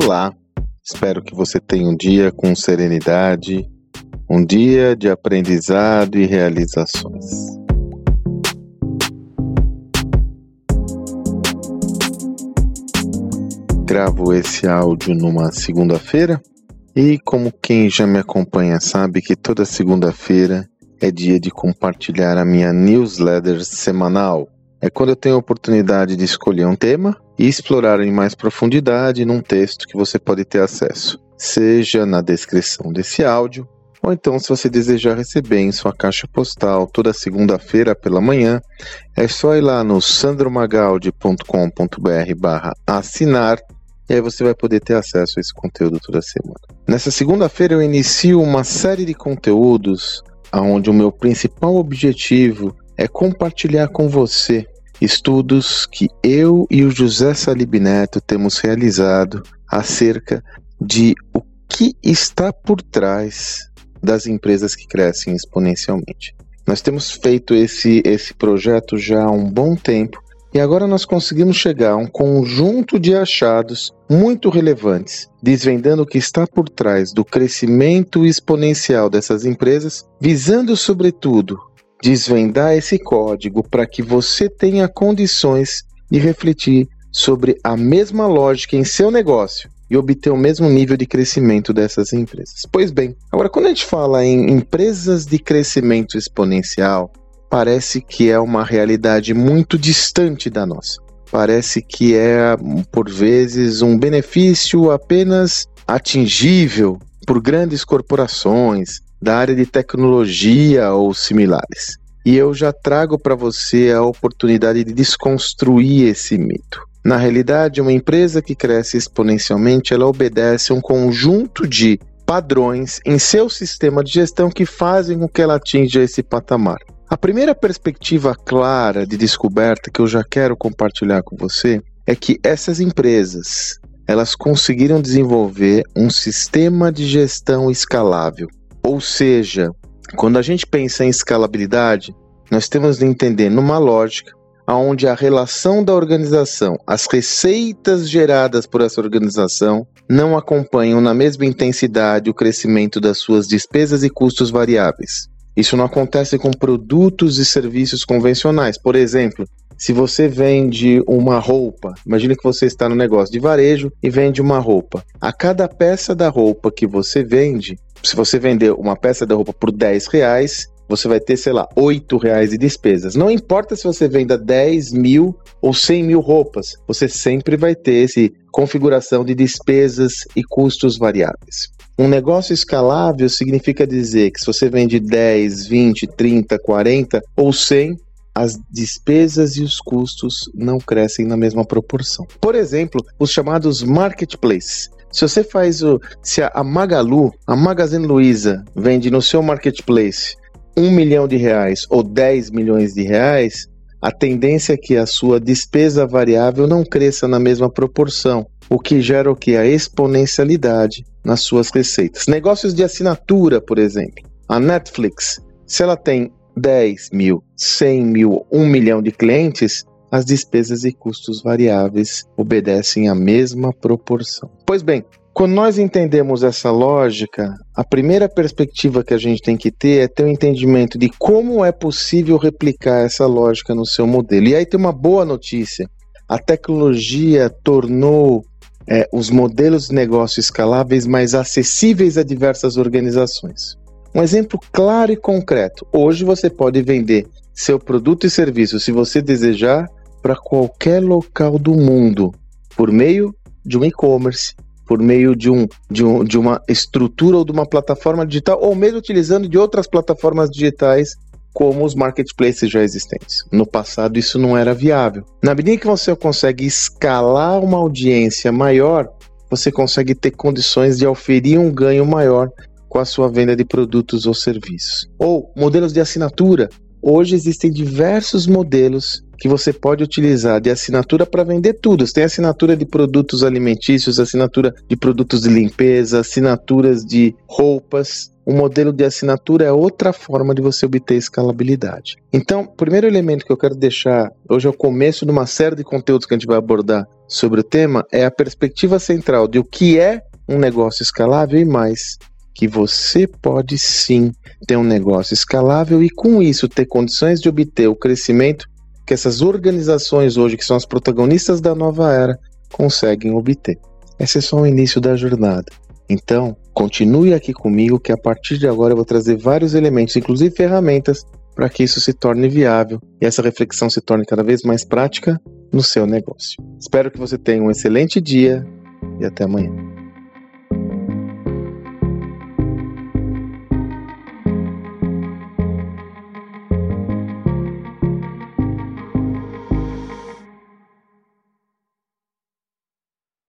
Olá, espero que você tenha um dia com serenidade, um dia de aprendizado e realizações. Gravo esse áudio numa segunda-feira e, como quem já me acompanha sabe, que toda segunda-feira é dia de compartilhar a minha newsletter semanal. É quando eu tenho a oportunidade de escolher um tema e explorar em mais profundidade num texto que você pode ter acesso, seja na descrição desse áudio, ou então se você desejar receber em sua caixa postal toda segunda-feira pela manhã, é só ir lá no sandromagaldi.com.br assinar e aí você vai poder ter acesso a esse conteúdo toda semana. Nessa segunda-feira eu inicio uma série de conteúdos onde o meu principal objetivo é compartilhar com você estudos que eu e o José Salib Neto temos realizado acerca de o que está por trás das empresas que crescem exponencialmente. Nós temos feito esse, esse projeto já há um bom tempo e agora nós conseguimos chegar a um conjunto de achados muito relevantes, desvendando o que está por trás do crescimento exponencial dessas empresas, visando, sobretudo, desvendar esse código para que você tenha condições de refletir sobre a mesma lógica em seu negócio e obter o mesmo nível de crescimento dessas empresas. Pois bem, agora quando a gente fala em empresas de crescimento exponencial, parece que é uma realidade muito distante da nossa. Parece que é, por vezes, um benefício apenas atingível por grandes corporações, da área de tecnologia ou similares. E eu já trago para você a oportunidade de desconstruir esse mito. Na realidade, uma empresa que cresce exponencialmente, ela obedece a um conjunto de padrões em seu sistema de gestão que fazem com que ela atinja esse patamar. A primeira perspectiva clara de descoberta que eu já quero compartilhar com você é que essas empresas, elas conseguiram desenvolver um sistema de gestão escalável ou seja, quando a gente pensa em escalabilidade, nós temos de entender numa lógica onde a relação da organização, as receitas geradas por essa organização, não acompanham na mesma intensidade o crescimento das suas despesas e custos variáveis. Isso não acontece com produtos e serviços convencionais. Por exemplo, se você vende uma roupa, imagine que você está no negócio de varejo e vende uma roupa. A cada peça da roupa que você vende, se você vender uma peça da roupa por 10 reais, você vai ter, sei lá, 8 reais de despesas. Não importa se você venda 10 mil ou 100 mil roupas, você sempre vai ter essa configuração de despesas e custos variáveis. Um negócio escalável significa dizer que se você vende 10, 20, 30, 40 ou 100, as despesas e os custos não crescem na mesma proporção. Por exemplo, os chamados marketplaces. Se você faz o. Se a Magalu, a Magazine Luiza, vende no seu marketplace um milhão de reais ou 10 milhões de reais, a tendência é que a sua despesa variável não cresça na mesma proporção, o que gera o que? A exponencialidade nas suas receitas. Negócios de assinatura, por exemplo. A Netflix, se ela tem 10 mil, 100 mil, 1 milhão de clientes, as despesas e custos variáveis obedecem à mesma proporção. Pois bem, quando nós entendemos essa lógica, a primeira perspectiva que a gente tem que ter é ter um entendimento de como é possível replicar essa lógica no seu modelo. E aí tem uma boa notícia: a tecnologia tornou é, os modelos de negócio escaláveis mais acessíveis a diversas organizações. Um exemplo claro e concreto: hoje você pode vender seu produto e serviço, se você desejar, para qualquer local do mundo por meio de um e-commerce, por meio de, um, de, um, de uma estrutura ou de uma plataforma digital, ou mesmo utilizando de outras plataformas digitais como os marketplaces já existentes. No passado isso não era viável. Na medida que você consegue escalar uma audiência maior, você consegue ter condições de oferir um ganho maior com a sua venda de produtos ou serviços. Ou modelos de assinatura. Hoje existem diversos modelos que você pode utilizar de assinatura para vender tudo. Você tem assinatura de produtos alimentícios, assinatura de produtos de limpeza, assinaturas de roupas. o modelo de assinatura é outra forma de você obter escalabilidade. Então, o primeiro elemento que eu quero deixar, hoje é o começo de uma série de conteúdos que a gente vai abordar sobre o tema, é a perspectiva central de o que é um negócio escalável e mais, que você pode sim ter um negócio escalável e com isso ter condições de obter o crescimento que essas organizações hoje, que são as protagonistas da nova era, conseguem obter. Esse é só o início da jornada. Então, continue aqui comigo que a partir de agora eu vou trazer vários elementos, inclusive ferramentas, para que isso se torne viável e essa reflexão se torne cada vez mais prática no seu negócio. Espero que você tenha um excelente dia e até amanhã.